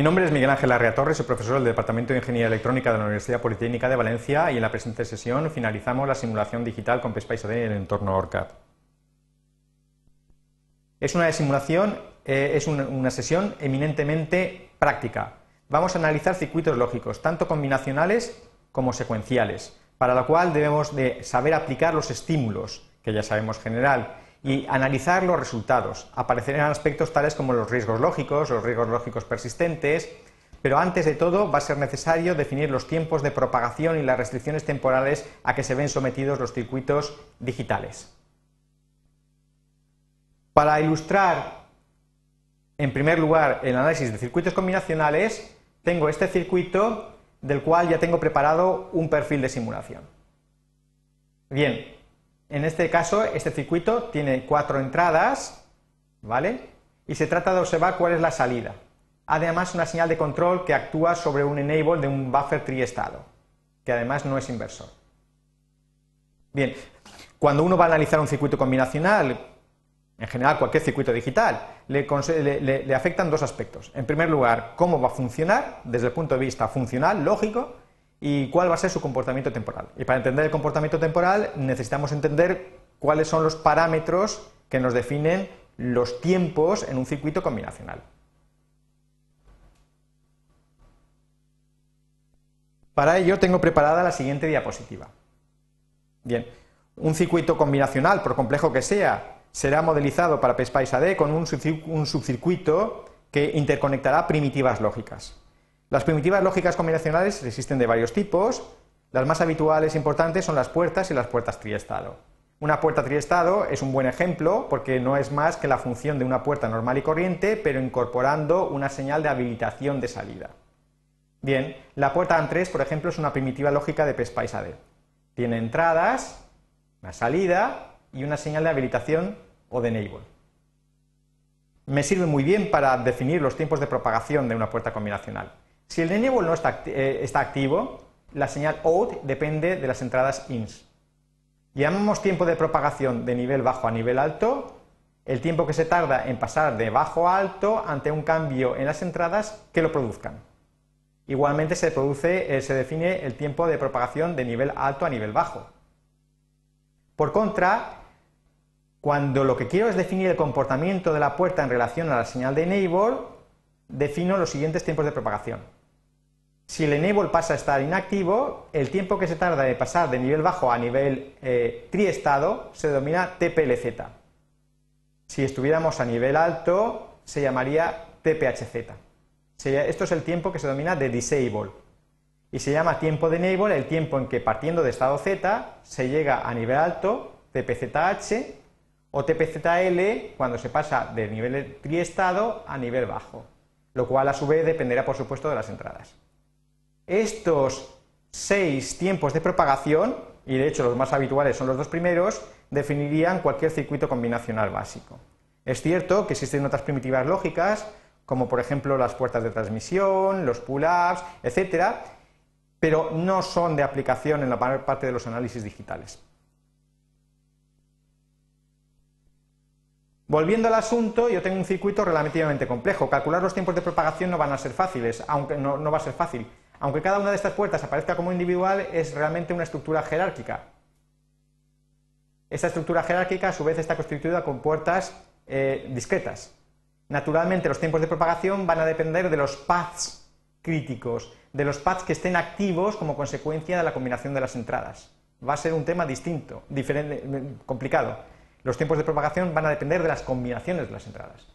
Mi nombre es Miguel Ángel Arrea Torres, soy profesor del Departamento de Ingeniería Electrónica de la Universidad Politécnica de Valencia y en la presente sesión finalizamos la simulación digital con PSPICE AD en el entorno ORCAD. Es una simulación, eh, es una sesión eminentemente práctica. Vamos a analizar circuitos lógicos, tanto combinacionales como secuenciales, para lo cual debemos de saber aplicar los estímulos, que ya sabemos general, y analizar los resultados. Aparecerán aspectos tales como los riesgos lógicos, los riesgos lógicos persistentes, pero antes de todo va a ser necesario definir los tiempos de propagación y las restricciones temporales a que se ven sometidos los circuitos digitales. Para ilustrar, en primer lugar, el análisis de circuitos combinacionales, tengo este circuito del cual ya tengo preparado un perfil de simulación. Bien, en este caso, este circuito tiene cuatro entradas, ¿vale? Y se trata de observar cuál es la salida. Además, una señal de control que actúa sobre un enable de un buffer triestado, que además no es inversor. Bien, cuando uno va a analizar un circuito combinacional, en general cualquier circuito digital, le, le, afectan dos aspectos. En primer lugar, cómo va a funcionar desde el punto de vista funcional, lógico, y cuál va a ser su comportamiento temporal. Y para entender el comportamiento temporal necesitamos entender cuáles son los parámetros que nos definen los tiempos en un circuito combinacional. Para ello tengo preparada la siguiente diapositiva. Bien, un circuito combinacional, por complejo que sea, será modelizado para PSPICE AD con un subcircuito que interconectará primitivas lógicas. Las primitivas lógicas combinacionales existen de varios tipos. Las más habituales e importantes son las puertas y las puertas triestado. Una puerta triestado es un buen ejemplo porque no es más que la función de una puerta normal y corriente, pero incorporando una señal de habilitación de salida. Bien, la puerta AN3, por ejemplo, es una primitiva lógica de PSPICE AD. Tiene entradas, una salida y una señal de habilitación o de enable. Me sirve muy bien para definir los tiempos de propagación de una puerta combinacional. Si el enable no eh, está, activo, la señal out depende de las entradas ins. Llamamos tiempo de propagación de nivel bajo a nivel alto el tiempo que se tarda en pasar de bajo a alto ante un cambio en las entradas que lo produzcan. Igualmente se, produce, eh, se define el tiempo de propagación de nivel alto a nivel bajo. Por contra, cuando lo que quiero es definir el comportamiento de la puerta en relación a la señal de enable, defino los siguientes tiempos de propagación. Si el enable pasa a estar inactivo, el tiempo que se tarda de pasar de nivel bajo a nivel eh, triestado se denomina TPLZ. Si estuviéramos a nivel alto, se llamaría TPHZ. Esto es el tiempo que se denomina de disable. Y se llama tiempo de enable el tiempo en que partiendo de estado Z se llega a nivel alto, TPZH, o TPZL cuando se pasa de nivel triestado a nivel bajo, lo cual a su vez dependerá por supuesto de las entradas. Estos seis tiempos de propagación, y de hecho los más habituales son los dos primeros, definirían cualquier circuito combinacional básico. Es cierto que existen otras primitivas lógicas, como por ejemplo las puertas de transmisión, los pull-ups, etcétera, pero no son de aplicación en la mayor parte de los análisis digitales. Volviendo al asunto, yo tengo un circuito relativamente complejo. Calcular los tiempos de propagación no van a ser fáciles, aunque no va a ser fácil. Aunque cada una de estas puertas aparezca como individual, es realmente una estructura jerárquica. Esta estructura jerárquica, a su vez, está constituida con puertas eh, discretas. Naturalmente, los tiempos de propagación van a depender de los paths críticos, de los paths que estén activos como consecuencia de la combinación de las entradas. Va a ser un tema distinto, diferente, complicado. Los tiempos de propagación van a depender de las combinaciones de las entradas.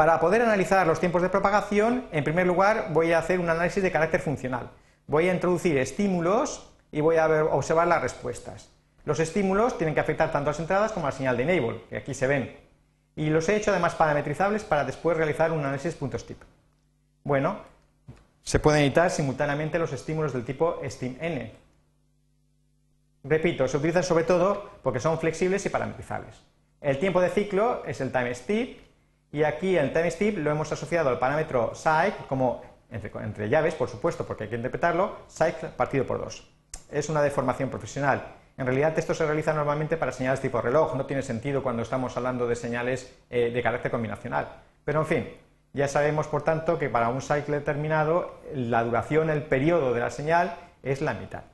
Para poder analizar los tiempos de propagación, en primer lugar voy a hacer un análisis de carácter funcional. Voy a introducir estímulos y voy a observar las respuestas. Los estímulos tienen que afectar tanto a las entradas como a la señal de enable, que aquí se ven. Y los he hecho además parametrizables para después realizar un análisis tip. Bueno, se pueden editar simultáneamente los estímulos del tipo STIM-N. Repito, se utilizan sobre todo porque son flexibles y parametrizables. El tiempo de ciclo es el time step y aquí el timestamp lo hemos asociado al parámetro cycle como, entre, llaves, por supuesto, porque hay que interpretarlo, cycle partido por 2. Es una deformación profesional. En realidad esto se realiza normalmente para señales tipo reloj, no tiene sentido cuando estamos hablando de señales eh, de carácter combinacional. Pero en fin, Ya sabemos, por tanto, que para un cycle determinado la duración, el periodo de la señal es la mitad.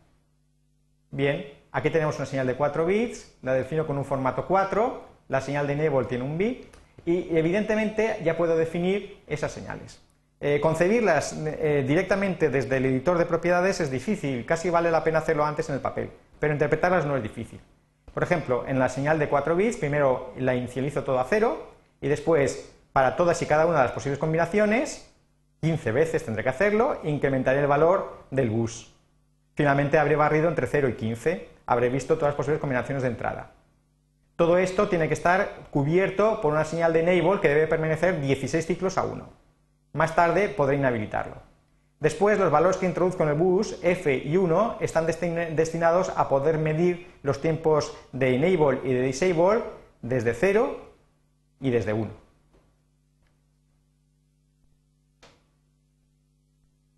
Bien, aquí tenemos una señal de 4 bits, la defino con un formato 4, la señal de enable tiene un bit y evidentemente ya puedo definir esas señales. Eh, concebirlas eh, directamente desde el editor de propiedades es difícil, casi vale la pena hacerlo antes en el papel, pero interpretarlas no es difícil. Por ejemplo, en la señal de 4 bits, primero la inicializo todo a cero y después, para todas y cada una de las posibles combinaciones, 15 veces tendré que hacerlo, incrementaré el valor del bus. Finalmente habré barrido entre 0 y 15, habré visto todas las posibles combinaciones de entrada. Todo esto tiene que estar cubierto por una señal de enable que debe permanecer 16 ciclos a 1. Más tarde podré inhabilitarlo. Después, los valores que introduzco en el bus, F y 1, están destinados a poder medir los tiempos de enable y de disable desde 0 y desde 1.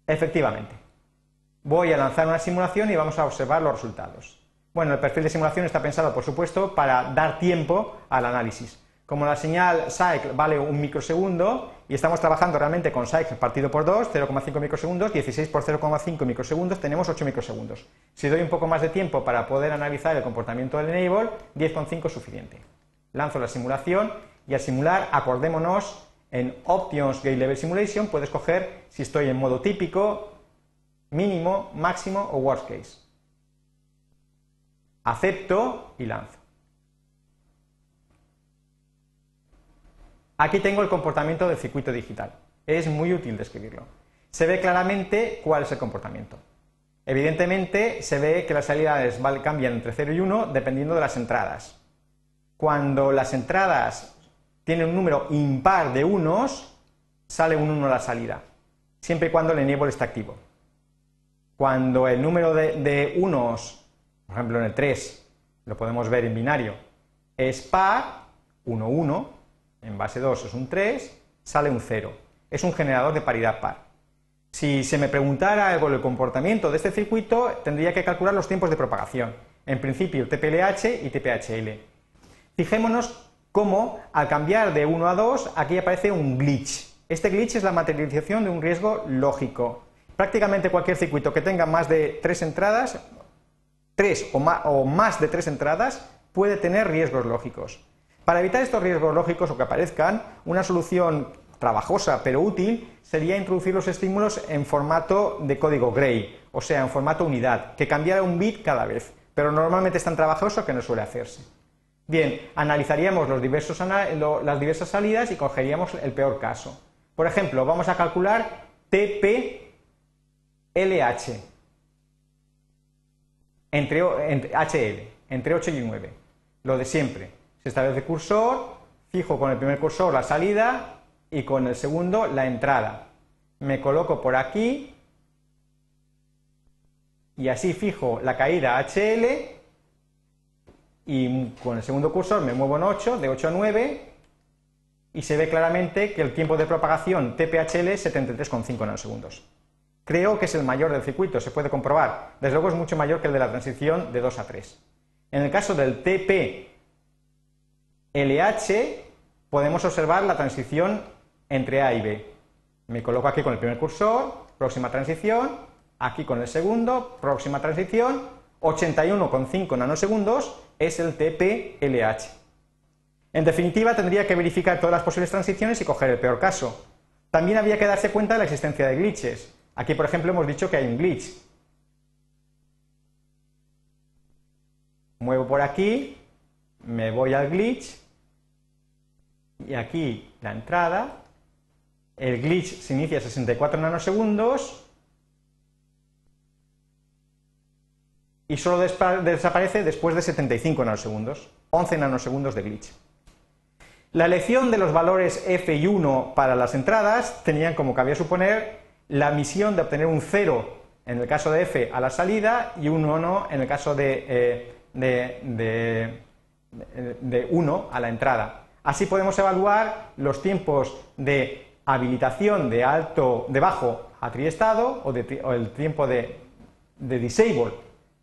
Efectivamente. Voy a lanzar una simulación y vamos a observar los resultados. Bueno, el perfil de simulación está pensado, por supuesto, para dar tiempo al análisis. Como la señal cycle vale un microsegundo y estamos trabajando realmente con cycle partido por 2, 0,5 microsegundos, 16 por 0,5 microsegundos, tenemos 8 microsegundos. Si doy un poco más de tiempo para poder analizar el comportamiento del enable, 10,5 es suficiente. Lanzo la simulación y al simular, acordémonos, en Options Gate Level Simulation puedes coger si estoy en modo típico, mínimo, máximo o worst case. Acepto y lanzo. Aquí tengo el comportamiento del circuito digital. Es muy útil describirlo. Se ve claramente cuál es el comportamiento. Evidentemente se ve que las salidas cambian entre 0 y 1 dependiendo de las entradas. Cuando las entradas tienen un número impar de unos, sale un 1 a la salida, siempre y cuando el enable está activo. Cuando el número de, de unos, por ejemplo en el 3, lo podemos ver en binario, es par, 1, 1, en base 2 es un 3, sale un 0. Es un generador de paridad par. Si se me preguntara algo del comportamiento de este circuito, tendría que calcular los tiempos de propagación. En principio, TPLH y TPHL. Fijémonos cómo, al cambiar de 1 a 2, aquí aparece un glitch. Este glitch es la materialización de un riesgo lógico. Prácticamente cualquier circuito que tenga más de 3 entradas, 3 o más, de 3 entradas, puede tener riesgos lógicos. Para evitar estos riesgos lógicos o que aparezcan, una solución trabajosa pero útil sería introducir los estímulos en formato de código gray, o sea, en formato unidad, que cambiara un bit cada vez, pero normalmente es tan trabajoso que no suele hacerse. Bien, analizaríamos los diversos las diversas salidas y cogeríamos el peor caso. Por ejemplo, vamos a calcular TPLH entre, entre HL, entre 8 y 9, lo de siempre. Se establece cursor, fijo con el primer cursor la salida y con el segundo la entrada. Me coloco por aquí y así fijo la caída HL y con el segundo cursor me muevo en 8, de 8 a 9 y se ve claramente que el tiempo de propagación TPHL es 73,5 nanosegundos. Creo que es el mayor del circuito, se puede comprobar. Desde luego es mucho mayor que el de la transición de 2 a 3. En el caso del TP LH podemos observar la transición entre A y B. Me coloco aquí con el primer cursor, próxima transición, aquí con el segundo, próxima transición, 81,5 nanosegundos es el TP-LH. En definitiva, tendría que verificar todas las posibles transiciones y coger el peor caso. También había que darse cuenta de la existencia de glitches. Aquí, por ejemplo, hemos dicho que hay un glitch. Muevo por aquí, me voy al glitch y aquí la entrada. El glitch se inicia a 64 nanosegundos y solo desaparece después de 75 nanosegundos, 11 nanosegundos de glitch. La elección de los valores f y 1 para las entradas tenían, como cabía suponer, la misión de obtener un 0 en el caso de f a la salida y un 1 en el caso de, eh, de, de 1 a la entrada. Así podemos evaluar los tiempos de habilitación de alto, de bajo a triestado o, el tiempo de, disable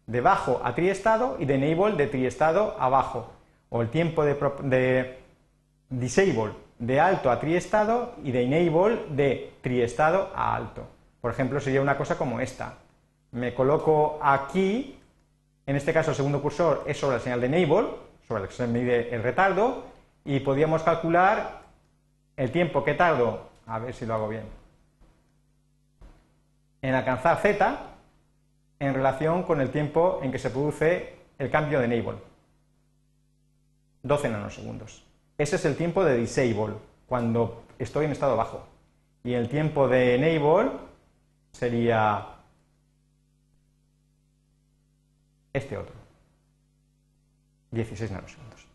de bajo a triestado y de enable de triestado a bajo o el tiempo de, de disable de alto a triestado y de enable de triestado a alto. Por ejemplo, sería una cosa como esta. Me coloco aquí, en este caso el segundo cursor es sobre la señal de enable, sobre la que se mide el retardo, y podríamos calcular el tiempo que tardo, a ver si lo hago bien, en alcanzar Z en relación con el tiempo en que se produce el cambio de enable. 12 nanosegundos. Ese es el tiempo de disable, cuando estoy en estado bajo. Y el tiempo de enable sería este otro. 16 nanosegundos.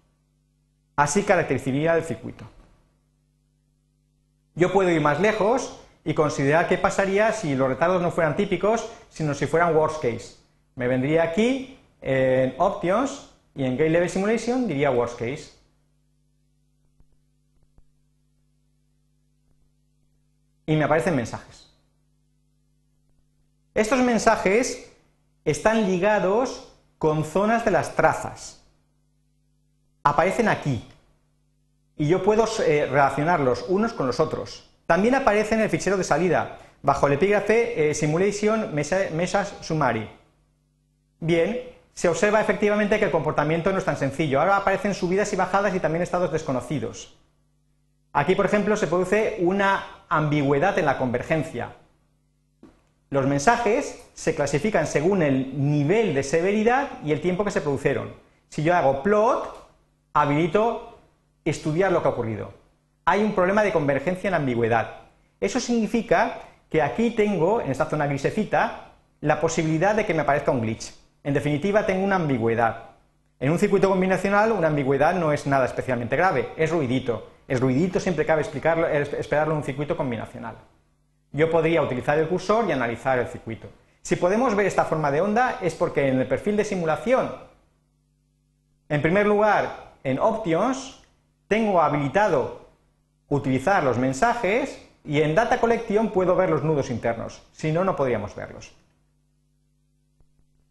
Así caracterizaría el circuito. Yo puedo ir más lejos y considerar qué pasaría si los retardos no fueran típicos, sino si fueran worst case. Me vendría aquí en Options y en Gate Level Simulation diría worst case. Y me aparecen mensajes. Estos mensajes están ligados con zonas de las trazas. Aparecen aquí. Y yo puedo eh, relacionarlos unos con los otros. También aparece en el fichero de salida, bajo el epígrafe eh, Simulation Message Summary. Bien, se observa efectivamente que el comportamiento no es tan sencillo. Ahora aparecen subidas y bajadas y también estados desconocidos. Aquí, por ejemplo, se produce una ambigüedad en la convergencia. Los mensajes se clasifican según el nivel de severidad y el tiempo que se produjeron. Si yo hago plot, habilito estudiar lo que ha ocurrido. Hay un problema de convergencia en ambigüedad. Eso significa que aquí tengo, en esta zona grisecita, la posibilidad de que me aparezca un glitch. En definitiva, tengo una ambigüedad. En un circuito combinacional, una ambigüedad no es nada especialmente grave, es ruidito. El ruidito siempre cabe explicarlo, esperarlo en un circuito combinacional yo podría utilizar el cursor y analizar el circuito. Si podemos ver esta forma de onda es porque en el perfil de simulación, en primer lugar, en Options, tengo habilitado utilizar los mensajes y en Data Collection puedo ver los nudos internos, si no, no podríamos verlos.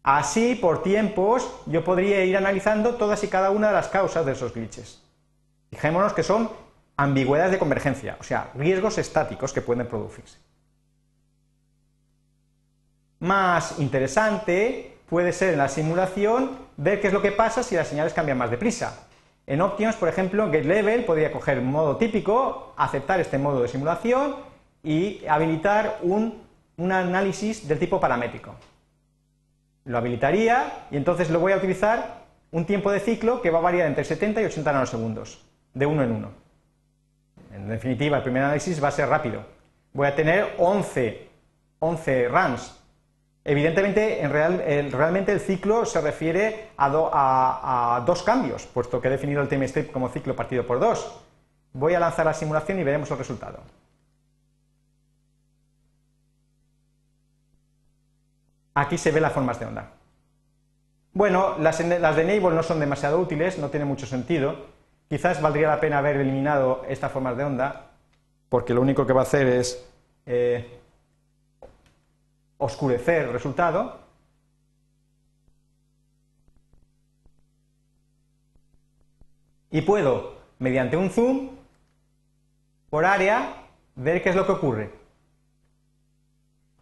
Así, por tiempos, yo podría ir analizando todas y cada una de las causas de esos glitches. Fijémonos que son ambigüedades de convergencia, o sea, riesgos estáticos que pueden producirse más interesante puede ser en la simulación ver qué es lo que pasa si las señales cambian más deprisa. En Options, por ejemplo, GetLevel podría coger modo típico, aceptar este modo de simulación y habilitar un, un análisis del tipo paramétrico. Lo habilitaría y entonces lo voy a utilizar un tiempo de ciclo que va a variar entre 70 y 80 nanosegundos, de uno en uno. En definitiva, el primer análisis va a ser rápido. Voy a tener 11, 11 runs Evidentemente, en real, realmente el ciclo se refiere a, dos cambios, puesto que he definido el time step como ciclo partido por dos. Voy a lanzar la simulación y veremos el resultado. Aquí se ven las formas de onda. Bueno, las, de Enable no son demasiado útiles, no tiene mucho sentido. Quizás valdría la pena haber eliminado estas formas de onda, porque lo único que va a hacer es eh, oscurecer el resultado. Y puedo, mediante un zoom, por área, ver qué es lo que ocurre.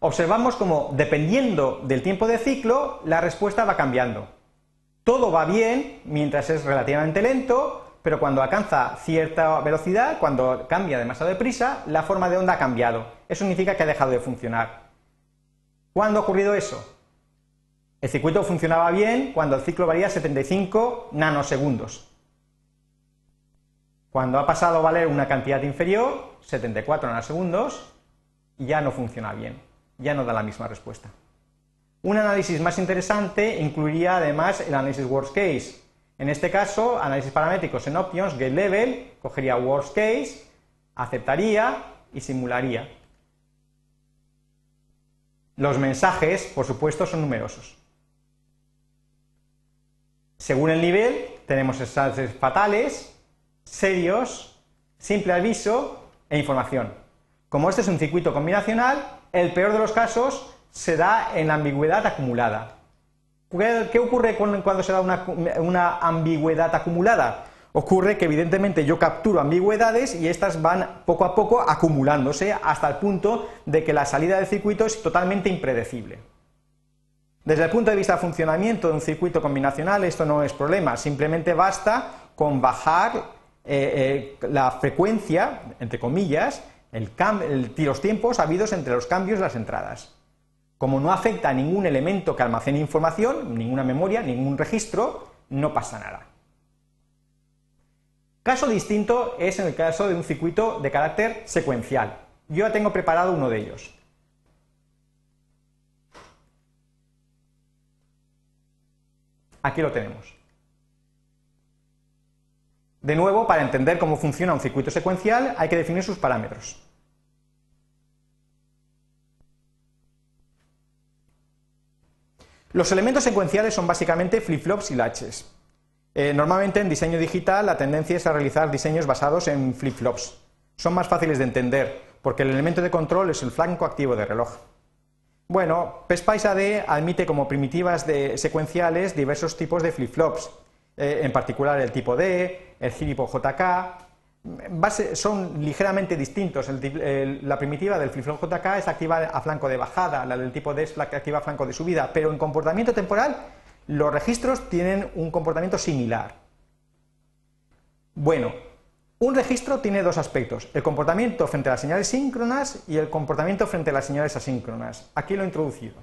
Observamos como, dependiendo del tiempo de ciclo, la respuesta va cambiando. Todo va bien mientras es relativamente lento, pero cuando alcanza cierta velocidad, cuando cambia demasiado de prisa, la forma de onda ha cambiado. Eso significa que ha dejado de funcionar. ¿Cuándo ha ocurrido eso? El circuito funcionaba bien cuando el ciclo valía 75 nanosegundos. Cuando ha pasado a valer una cantidad inferior, 74 nanosegundos, ya no funciona bien, ya no da la misma respuesta. Un análisis más interesante incluiría además el análisis worst case. En este caso, análisis paramétricos en options, gate level, cogería worst case, aceptaría y simularía. Los mensajes, por supuesto, son numerosos. Según el nivel, tenemos mensajes fatales, serios, simple aviso e información. Como este es un circuito combinacional, el peor de los casos se da en la ambigüedad acumulada. ¿Qué ocurre cuando se da una, ambigüedad acumulada? Ocurre que evidentemente yo capturo ambigüedades y estas van poco a poco acumulándose hasta el punto de que la salida del circuito es totalmente impredecible. Desde el punto de vista de funcionamiento de un circuito combinacional esto no es problema, simplemente basta con bajar eh, eh, la frecuencia, entre comillas, el los tiempos habidos entre los cambios de las entradas. Como no afecta a ningún elemento que almacene información, ninguna memoria, ningún registro, no pasa nada. Caso distinto es en el caso de un circuito de carácter secuencial. Yo ya tengo preparado uno de ellos. Aquí lo tenemos. De nuevo, para entender cómo funciona un circuito secuencial hay que definir sus parámetros. Los elementos secuenciales son básicamente flip-flops y latches. Eh, normalmente en diseño digital la tendencia es a realizar diseños basados en flip-flops. Son más fáciles de entender porque el elemento de control es el flanco activo de reloj. Bueno, PSPICE AD admite como primitivas de secuenciales diversos tipos de flip-flops, eh, en particular el tipo D, el tipo JK, son ligeramente distintos. la primitiva del flip-flop JK es activa a flanco de bajada, la del tipo D es activa a flanco de subida, pero en comportamiento temporal los registros tienen un comportamiento similar. Bueno, un registro tiene dos aspectos, el comportamiento frente a las señales síncronas y el comportamiento frente a las señales asíncronas. Aquí lo he introducido.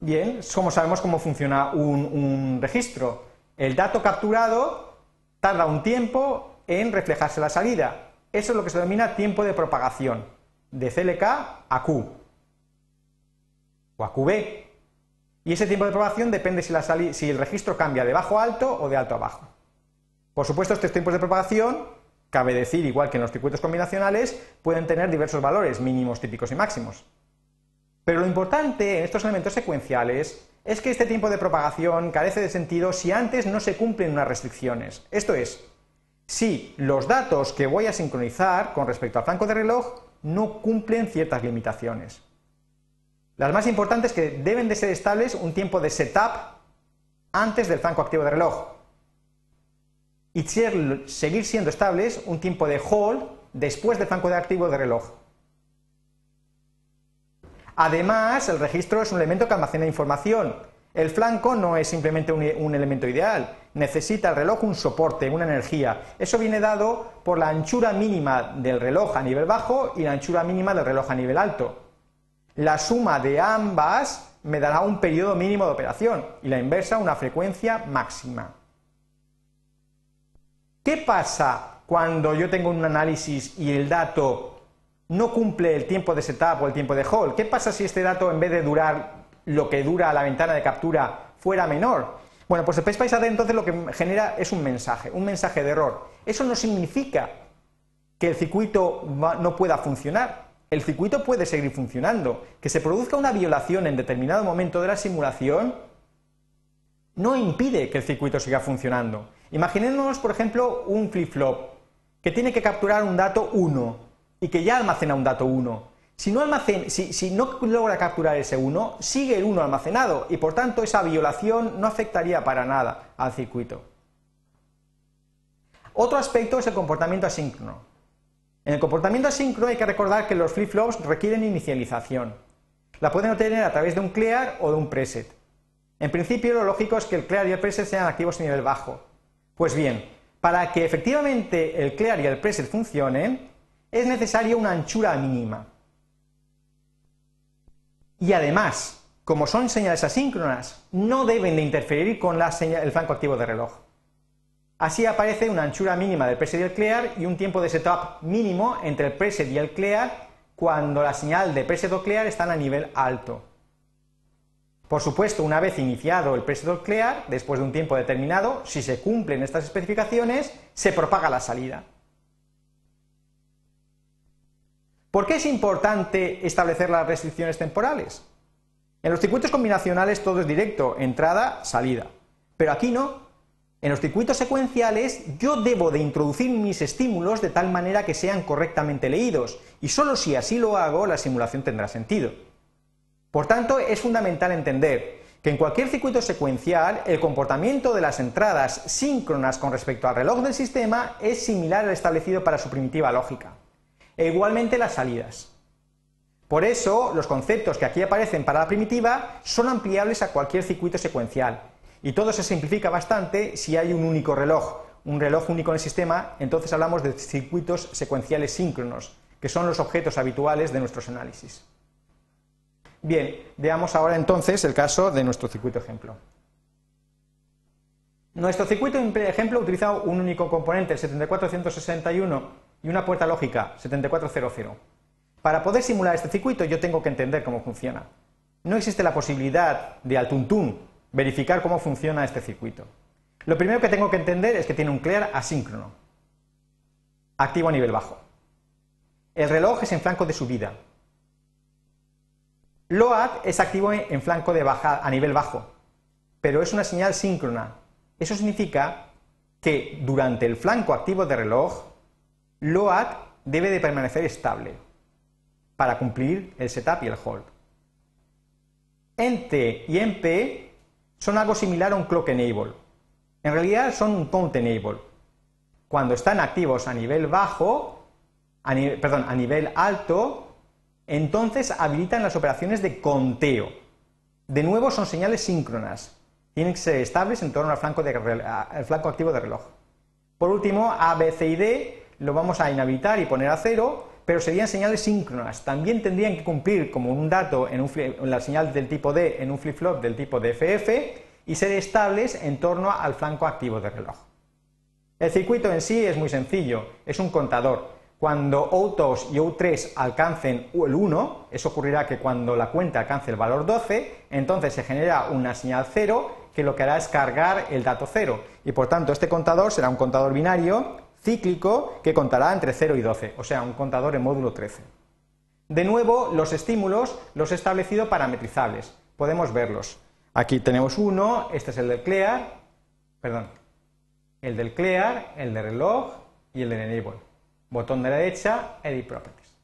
Bien, como sabemos cómo funciona un registro. El dato capturado tarda un tiempo en reflejarse la salida. Eso es lo que se denomina tiempo de propagación, de CLK a Q o a QB. Y ese tiempo de propagación depende si, la si el registro cambia de bajo a alto o de alto a bajo. Por supuesto, estos tiempos de propagación, cabe decir, igual que en los circuitos combinacionales, pueden tener diversos valores, mínimos, típicos y máximos. Pero lo importante en estos elementos secuenciales es que este tiempo de propagación carece de sentido si antes no se cumplen unas restricciones. Esto es, si los datos que voy a sincronizar con respecto al flanco de reloj no cumplen ciertas limitaciones. Las más importantes que deben de ser estables un tiempo de setup antes del flanco activo de reloj y seguir siendo estables un tiempo de hold después del flanco de activo de reloj. Además, el registro es un elemento que almacena información. El flanco no es simplemente un elemento ideal, necesita el reloj un soporte, una energía. Eso viene dado por la anchura mínima del reloj a nivel bajo y la anchura mínima del reloj a nivel alto. La suma de ambas me dará un periodo mínimo de operación y la inversa una frecuencia máxima. ¿Qué pasa cuando yo tengo un análisis y el dato no cumple el tiempo de setup o el tiempo de hold? ¿Qué pasa si este dato en vez de durar lo que dura la ventana de captura fuera menor? Bueno, pues el PSPICE AD entonces lo que genera es un mensaje, un mensaje de error. Eso no significa que el circuito no pueda funcionar. El circuito puede seguir funcionando. Que se produzca una violación en determinado momento de la simulación no impide que el circuito siga funcionando. Imaginémonos, por ejemplo, un flip-flop que tiene que capturar un dato 1 y que ya almacena un dato 1. Si no, logra capturar ese 1, sigue el 1 almacenado y por tanto esa violación no afectaría para nada al circuito. Otro aspecto es el comportamiento asíncrono. En el comportamiento asíncrono hay que recordar que los flip-flops requieren inicialización. La pueden obtener a través de un clear o de un preset. En principio lo lógico es que el clear y el preset sean activos a nivel bajo. Pues bien, para que efectivamente el clear y el preset funcionen, es necesaria una anchura mínima. Y además, como son señales asíncronas, no deben de interferir con el flanco activo de reloj. Así aparece una anchura mínima del preset y el clear y un tiempo de setup mínimo entre el preset y el clear cuando la señal de preset o clear están a nivel alto. Por supuesto, una vez iniciado el preset o clear, después de un tiempo determinado, si se cumplen estas especificaciones, se propaga la salida. ¿Por qué es importante establecer las restricciones temporales? En los circuitos combinacionales todo es directo, entrada, salida. Pero aquí no. En los circuitos secuenciales yo debo de introducir mis estímulos de tal manera que sean correctamente leídos, y solo si así lo hago la simulación tendrá sentido. Por tanto, es fundamental entender que en cualquier circuito secuencial el comportamiento de las entradas síncronas con respecto al reloj del sistema es similar al establecido para su primitiva lógica. E igualmente las salidas. Por eso, los conceptos que aquí aparecen para la primitiva son ampliables a cualquier circuito secuencial. Y todo se simplifica bastante si hay un único reloj, un reloj único en el sistema, entonces hablamos de circuitos secuenciales síncronos, que son los objetos habituales de nuestros análisis. Bien, veamos ahora entonces el caso de nuestro circuito ejemplo. Nuestro circuito ejemplo utiliza un único componente, el 74161, y una puerta lógica, 7400. Para poder simular este circuito yo tengo que entender cómo funciona. No existe la posibilidad de al tuntún verificar cómo funciona este circuito. Lo primero que tengo que entender es que tiene un clear asíncrono, activo a nivel bajo. El reloj es en flanco de subida, LOAD es activo en flanco de baja a nivel bajo, pero es una señal síncrona. Eso significa que durante el flanco activo de reloj, LOAD debe de permanecer estable para cumplir el setup y el hold. NT y MP son algo similar a un clock enable. En realidad son un count enable. Cuando están activos a nivel bajo, perdón, a nivel alto, entonces habilitan las operaciones de conteo. De nuevo son señales síncronas, tienen que ser estables en torno al flanco, flanco activo de reloj. Por último, A, B, C y D lo vamos a inhabilitar y poner a cero, pero serían señales síncronas. También tendrían que cumplir como un dato en, en la señal del tipo D en un flip-flop del tipo DFF y ser estables en torno al flanco activo de reloj. El circuito en sí es muy sencillo, es un contador. Cuando O2 y O3 alcancen el 1, eso ocurrirá que cuando la cuenta alcance el valor 12, entonces se genera una señal 0 que lo que hará es cargar el dato 0. Y por tanto este contador será un contador binario cíclico que contará entre 0 y 12, o sea, un contador en módulo 13. De nuevo, los estímulos los he establecido parametrizables. Podemos verlos. Aquí tenemos uno, este es el del clear, perdón, el del clear, el de reloj y el del enable botón de la derecha, Edit Properties.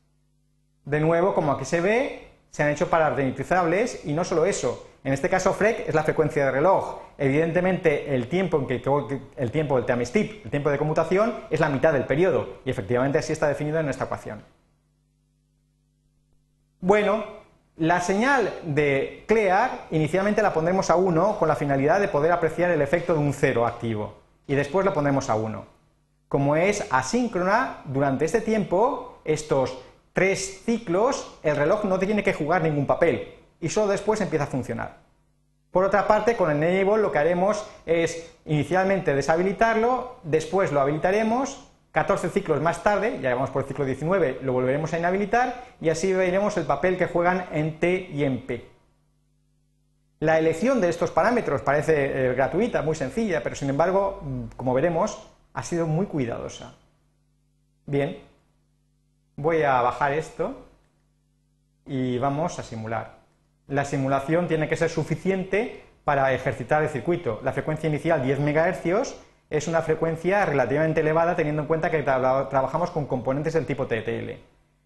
De nuevo, como aquí se ve, se han hecho parametrizables y no solo eso, en este caso FREC es la frecuencia de reloj. Evidentemente, el tiempo en que el tiempo del time step, el tiempo de conmutación, es la mitad del periodo y efectivamente así está definido en esta ecuación. Bueno, la señal de clear inicialmente la pondremos a 1 con la finalidad de poder apreciar el efecto de un cero activo y después la pondremos a 1. Como es asíncrona, durante este tiempo, estos tres ciclos, el reloj no tiene que jugar ningún papel y solo después empieza a funcionar. Por otra parte, con el enable lo que haremos es inicialmente deshabilitarlo, después lo habilitaremos, 14 ciclos más tarde, ya vamos por el ciclo 19, lo volveremos a inhabilitar y así veremos el papel que juegan en T y en P. La elección de estos parámetros parece eh, gratuita, muy sencilla, pero sin embargo, como veremos, ha sido muy cuidadosa. Bien, voy a bajar esto y vamos a simular. La simulación tiene que ser suficiente para ejercitar el circuito. La frecuencia inicial 10 MHz es una frecuencia relativamente elevada teniendo en cuenta que trabajamos con componentes del tipo TTL.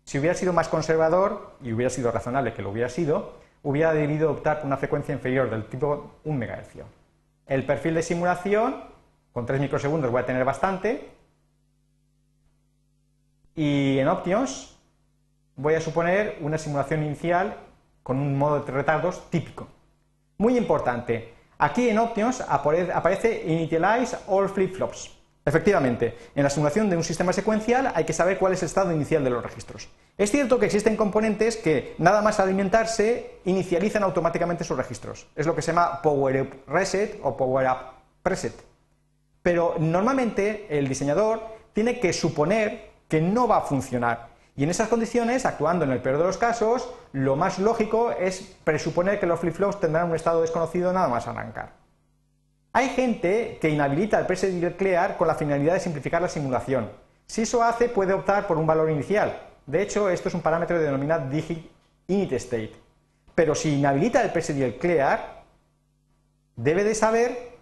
Si hubiera sido más conservador, y hubiera sido razonable que lo hubiera sido, hubiera debido optar por una frecuencia inferior del tipo 1 MHz. El perfil de simulación con 3 microsegundos voy a tener bastante. Y en Options voy a suponer una simulación inicial con un modo de retardos típico. Muy importante, aquí en Options aparece Initialize All Flip-Flops. Efectivamente, en la simulación de un sistema secuencial hay que saber cuál es el estado inicial de los registros. Es cierto que existen componentes que, nada más alimentarse, inicializan automáticamente sus registros. Es lo que se llama Power Up Reset o Power Up Preset. Pero normalmente el diseñador tiene que suponer que no va a funcionar. Y en esas condiciones, actuando en el peor de los casos, lo más lógico es presuponer que los flip-flops tendrán un estado desconocido nada más arrancar. Hay gente que inhabilita el preset clear con la finalidad de simplificar la simulación. Si eso hace, puede optar por un valor inicial. De hecho, esto es un parámetro denominado digit init state. Pero si inhabilita el preset clear, debe de saber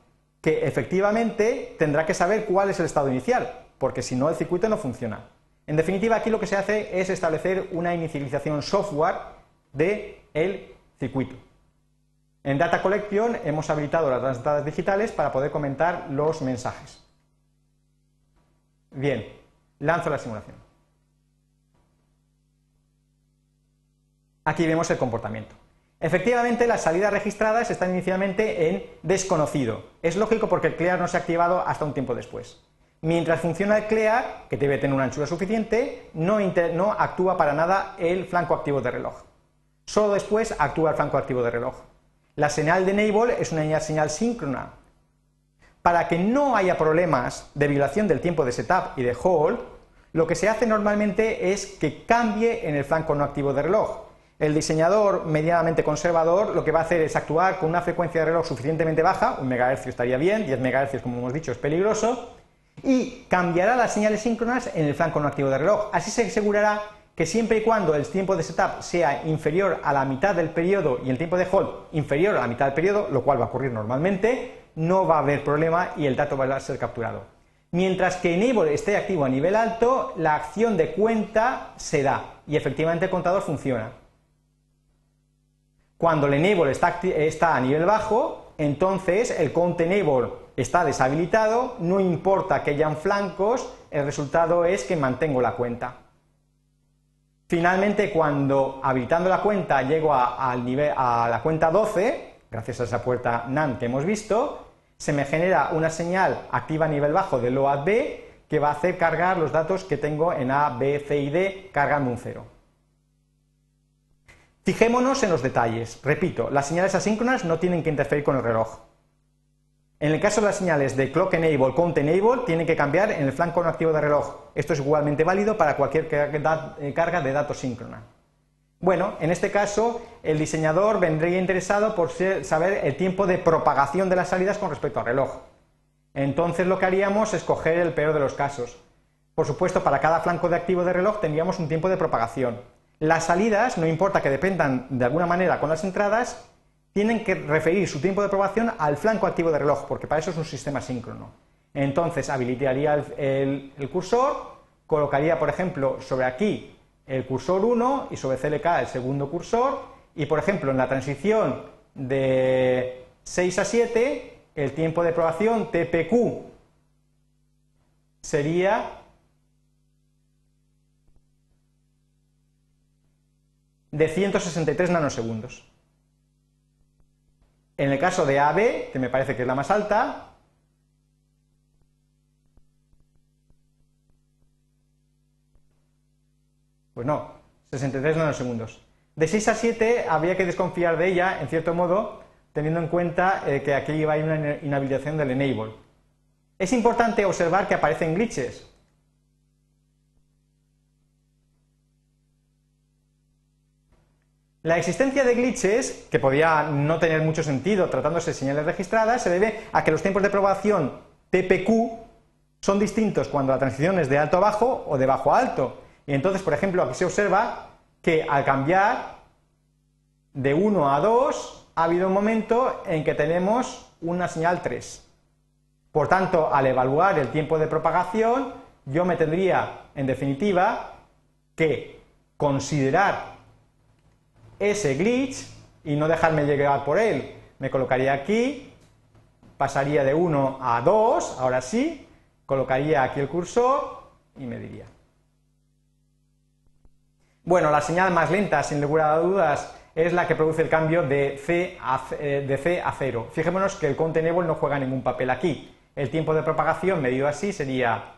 que efectivamente tendrá que saber cuál es el estado inicial, porque si no el circuito no funciona. En definitiva, aquí lo que se hace es establecer una inicialización software del el circuito. En Data Collection hemos habilitado las entradas digitales para poder comentar los mensajes. Bien, lanzo la simulación. Aquí vemos el comportamiento. Efectivamente, las salidas registradas están inicialmente en desconocido. Es lógico porque el clear no se ha activado hasta un tiempo después. Mientras funciona el clear, que debe tener una anchura suficiente, no, no actúa para nada el flanco activo de reloj. Solo después actúa el flanco activo de reloj. La señal de enable es una señal síncrona. Para que no haya problemas de violación del tiempo de setup y de hold, lo que se hace normalmente es que cambie en el flanco no activo de reloj. El diseñador medianamente conservador lo que va a hacer es actuar con una frecuencia de reloj suficientemente baja, un MHz estaría bien, 10 MHz como hemos dicho es peligroso, y cambiará las señales síncronas en el flanco no activo de reloj. Así se asegurará que siempre y cuando el tiempo de setup sea inferior a la mitad del periodo y el tiempo de hold inferior a la mitad del periodo, lo cual va a ocurrir normalmente, no va a haber problema y el dato va a ser capturado. Mientras que enable esté activo a nivel alto, la acción de cuenta se da y efectivamente el contador funciona. Cuando el enable está, a nivel bajo, entonces el count enable está deshabilitado, no importa que hayan flancos, el resultado es que mantengo la cuenta. Finalmente, cuando habilitando la cuenta llego a, a la cuenta 12, gracias a esa puerta NAND que hemos visto, se me genera una señal activa a nivel bajo de LOAD B que va a hacer cargar los datos que tengo en A, B, C y D, cargando un cero. Fijémonos en los detalles. Repito, las señales asíncronas no tienen que interferir con el reloj. En el caso de las señales de clock enable, count enable, tienen que cambiar en el flanco no activo de reloj. Esto es igualmente válido para cualquier eh, carga de datos síncrona. Bueno, en este caso, el diseñador vendría interesado por saber el tiempo de propagación de las salidas con respecto al reloj. Entonces lo que haríamos es coger el peor de los casos. Por supuesto, para cada flanco de activo de reloj tendríamos un tiempo de propagación. Las salidas, no importa que dependan de alguna manera con las entradas, tienen que referir su tiempo de probación al flanco activo de reloj, porque para eso es un sistema síncrono. Entonces habilitaría el, cursor, colocaría, por ejemplo, sobre aquí el cursor 1 y sobre CLK el segundo cursor, y por ejemplo en la transición de 6 a 7, el tiempo de probación TPQ sería de 163 nanosegundos. En el caso de AB, que me parece que es la más alta, pues no, 63 nanosegundos. De 6 a 7 habría que desconfiar de ella, en cierto modo, teniendo en cuenta eh, que aquí va a una inhabilitación del enable. Es importante observar que aparecen glitches. La existencia de glitches, que podía no tener mucho sentido tratándose de señales registradas, se debe a que los tiempos de probación TPQ son distintos cuando la transición es de alto a bajo o de bajo a alto. Y entonces, por ejemplo, aquí se observa que al cambiar de 1 a 2 ha habido un momento en que tenemos una señal 3. Por tanto, al evaluar el tiempo de propagación, yo me tendría, en definitiva, que considerar ese glitch y no dejarme llegar por él. Me colocaría aquí, pasaría de 1 a 2, ahora sí, colocaría aquí el cursor y me diría. Bueno, la señal más lenta, sin lugar a dudas, es la que produce el cambio de C a, eh, C a 0. Fijémonos que el count enable no juega ningún papel aquí. El tiempo de propagación medido así sería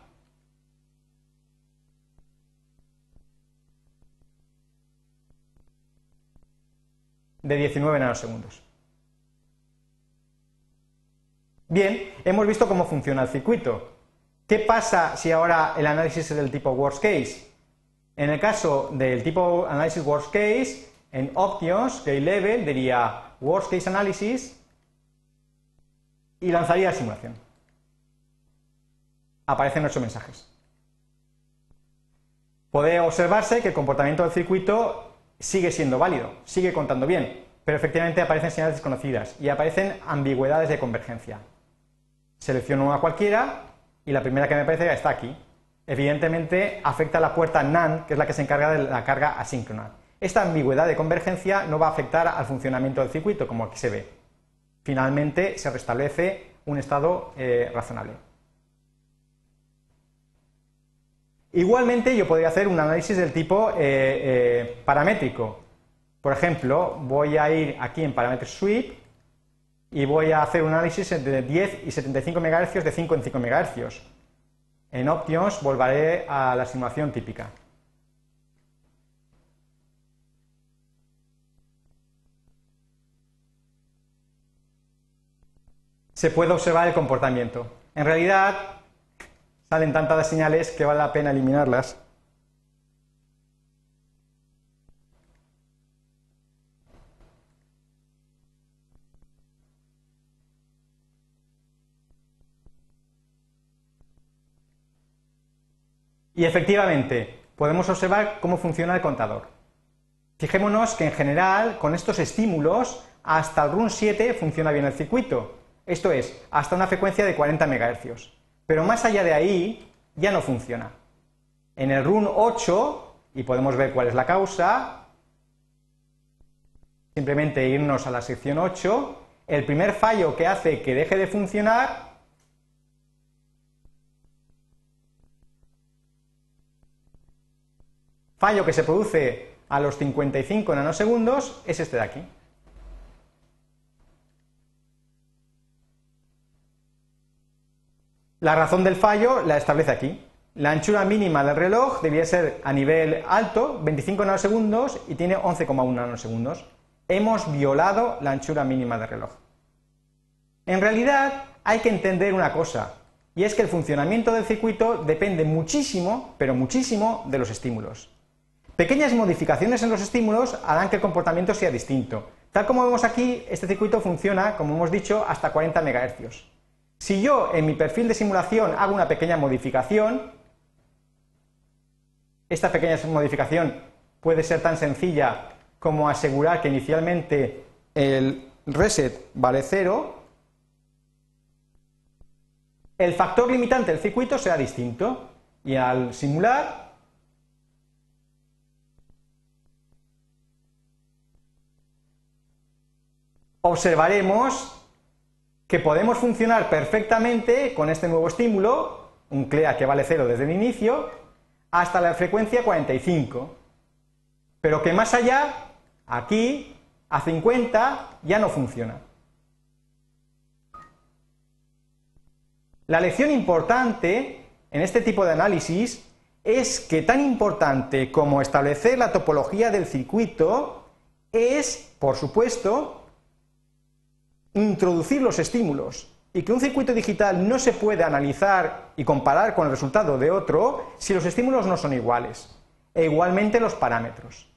de 19 nanosegundos. Bien, hemos visto cómo funciona el circuito. ¿Qué pasa si ahora el análisis es del tipo worst case? En el caso del tipo análisis worst case, en options, gate level, diría worst case analysis y lanzaría la simulación. Aparecen ocho mensajes. Puede observarse que el comportamiento del circuito sigue siendo válido, sigue contando bien, pero efectivamente aparecen señales desconocidas y aparecen ambigüedades de convergencia. Selecciono una cualquiera y la primera que me aparece está aquí. Evidentemente afecta a la puerta NAND, que es la que se encarga de la carga asíncrona. esta ambigüedad de convergencia no va a afectar al funcionamiento del circuito, como aquí se ve. Finalmente se restablece un estado eh, razonable. Igualmente yo podría hacer un análisis del tipo eh, eh, paramétrico. Por ejemplo, voy a ir aquí en Parameter Sweep y voy a hacer un análisis de 10 y 75 MHz de 5 en 5 MHz. En Options volveré a la simulación típica. Se puede observar el comportamiento. En realidad, salen tantas señales que vale la pena eliminarlas. Y efectivamente, podemos observar cómo funciona el contador. Fijémonos que en general, con estos estímulos, hasta el RUN 7 funciona bien el circuito. Esto es, hasta una frecuencia de 40 MHz. Pero más allá de ahí, ya no funciona. En el RUN 8, y podemos ver cuál es la causa, simplemente irnos a la sección 8, el primer fallo que hace que deje de funcionar fallo que se produce a los 55 nanosegundos es este de aquí. La razón del fallo la establece aquí. La anchura mínima del reloj debía ser a nivel alto, 25 nanosegundos, y tiene 11,1 nanosegundos. Hemos violado la anchura mínima del reloj. En realidad, hay que entender una cosa, y es que el funcionamiento del circuito depende muchísimo, pero muchísimo, de los estímulos. Pequeñas modificaciones en los estímulos harán que el comportamiento sea distinto. Tal como vemos aquí, este circuito funciona, como hemos dicho, hasta 40 MHz. Si yo en mi perfil de simulación hago una pequeña modificación, esta pequeña modificación puede ser tan sencilla como asegurar que inicialmente el reset vale 0, el factor limitante del circuito será distinto. Y al simular observaremos que podemos funcionar perfectamente con este nuevo estímulo, un CLEA que vale 0 desde el inicio, hasta la frecuencia 45, pero que más allá, aquí, a 50, ya no funciona. La lección importante en este tipo de análisis es que tan importante como establecer la topología del circuito es, por supuesto, introducir los estímulos y que un circuito digital no se puede analizar y comparar con el resultado de otro si los estímulos no son iguales, e igualmente los parámetros.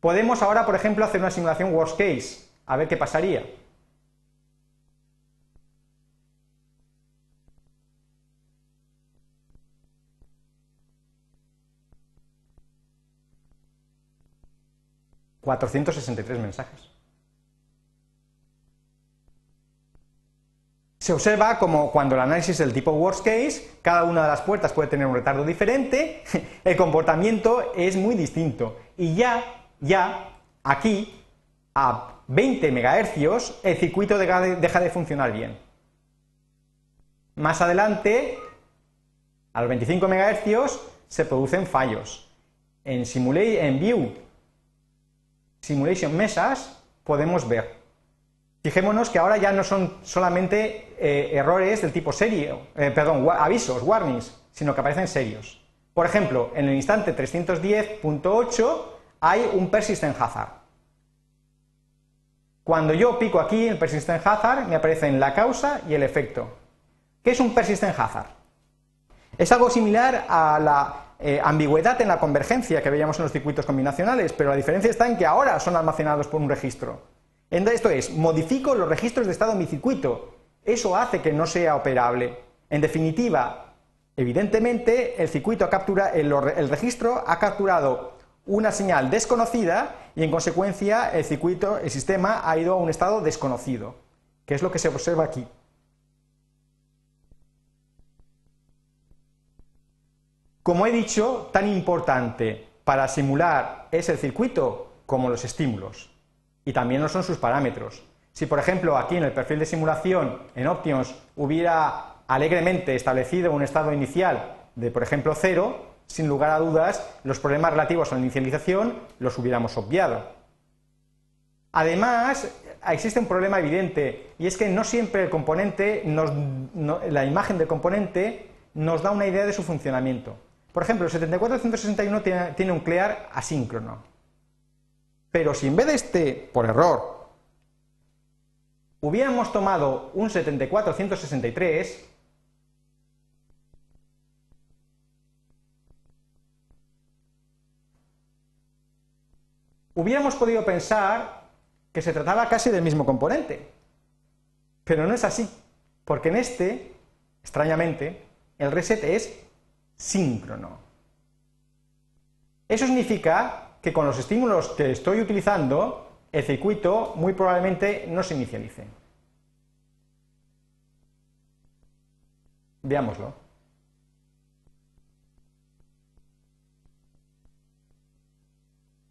Podemos ahora, por ejemplo, hacer una simulación worst case, a ver qué pasaría. ...463 mensajes. Se observa como cuando el análisis del tipo worst case, cada una de las puertas puede tener un retardo diferente, el comportamiento es muy distinto. Y ya, ya, aquí, a 20 MHz, el circuito deja de funcionar bien. Más adelante, a los 25 MHz, se producen fallos. En, en View Simulation Mesas podemos ver Fijémonos que ahora ya no son solamente eh, errores del tipo serio, eh, perdón, avisos, warnings, sino que aparecen serios. Por ejemplo, en el instante 310.8 hay un persistent hazard. Cuando yo pico aquí el persistent hazard, me aparecen la causa y el efecto. ¿Qué es un persistent hazard? Es algo similar a la eh, ambigüedad en la convergencia que veíamos en los circuitos combinacionales, pero la diferencia está en que ahora son almacenados por un registro. Esto es, modifico los registros de estado en mi circuito. Eso hace que no sea operable. En definitiva, evidentemente, el circuito el, el registro ha capturado una señal desconocida y en consecuencia el circuito, el sistema ha ido a un estado desconocido, que es lo que se observa aquí. Como he dicho, tan importante para simular es el circuito como los estímulos, y también lo son sus parámetros. Si, por ejemplo, aquí en el perfil de simulación en Options hubiera alegremente establecido un estado inicial de, por ejemplo, cero, sin lugar a dudas, los problemas relativos a la inicialización los hubiéramos obviado. Además, existe un problema evidente, y es que no siempre el componente, la imagen del componente nos da una idea de su funcionamiento. Por ejemplo, el 7461 tiene, tiene un clear asíncrono. Pero si en vez de este, por error, hubiéramos tomado un 7463, hubiéramos podido pensar que se trataba casi del mismo componente. Pero no es así, porque en este, extrañamente, el reset es síncrono. Eso significa que con los estímulos que estoy utilizando, el circuito muy probablemente no se inicialice. Veámoslo.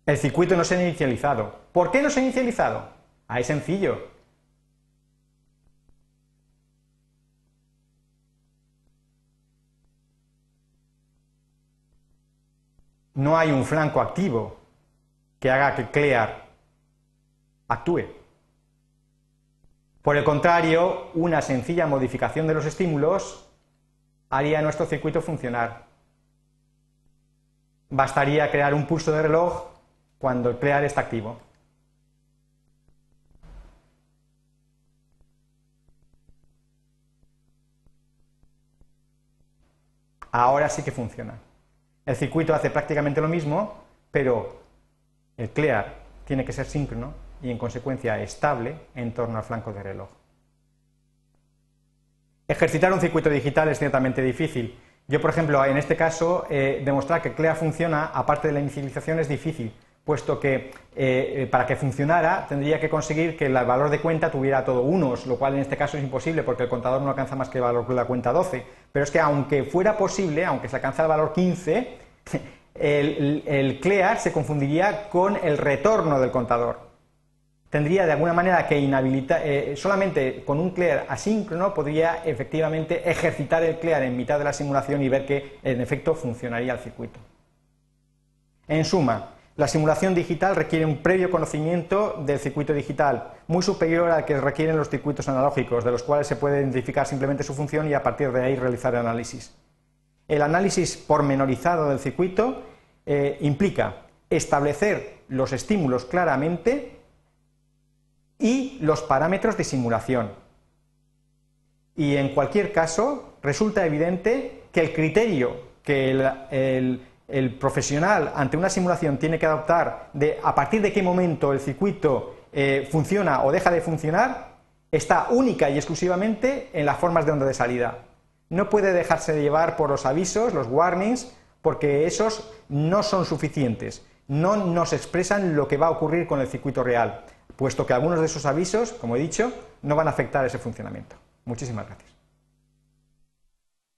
El circuito no se ha inicializado. ¿Por qué no se ha inicializado? Ah, es sencillo. No hay un flanco activo que haga que Clear actúe. Por el contrario, una sencilla modificación de los estímulos haría nuestro circuito funcionar. Bastaría crear un pulso de reloj cuando el clear está activo. Ahora sí que funciona. El circuito hace prácticamente lo mismo, pero el clear tiene que ser síncrono y en consecuencia estable en torno al flanco de reloj. Ejercitar un circuito digital es ciertamente difícil. Yo, por ejemplo, en este caso, eh, demostrar que CLEA funciona, aparte de la inicialización, es difícil, puesto que eh, eh, para que funcionara tendría que conseguir que el valor de cuenta tuviera todo unos, lo cual en este caso es imposible porque el contador no alcanza más que el valor de la cuenta 12. Pero es que aunque fuera posible, aunque se alcanza el valor 15, el, el CLEA se confundiría con el retorno del contador tendría de alguna manera que inhabilitar, eh, solamente con un clear asíncrono podría efectivamente ejercitar el clear en mitad de la simulación y ver que en efecto funcionaría el circuito. En suma, la simulación digital requiere un previo conocimiento del circuito digital, muy superior al que requieren los circuitos analógicos, de los cuales se puede identificar simplemente su función y a partir de ahí realizar el análisis. El análisis pormenorizado del circuito eh, implica establecer los estímulos claramente y los parámetros de simulación. Y en cualquier caso, resulta evidente que el criterio que el, profesional ante una simulación tiene que adoptar de a partir de qué momento el circuito eh, funciona o deja de funcionar está única y exclusivamente en las formas de onda de salida. No puede dejarse llevar por los avisos, los warnings, porque esos no son suficientes, no nos expresan lo que va a ocurrir con el circuito real puesto que algunos de esos avisos, como he dicho, no van a afectar ese funcionamiento. Muchísimas gracias.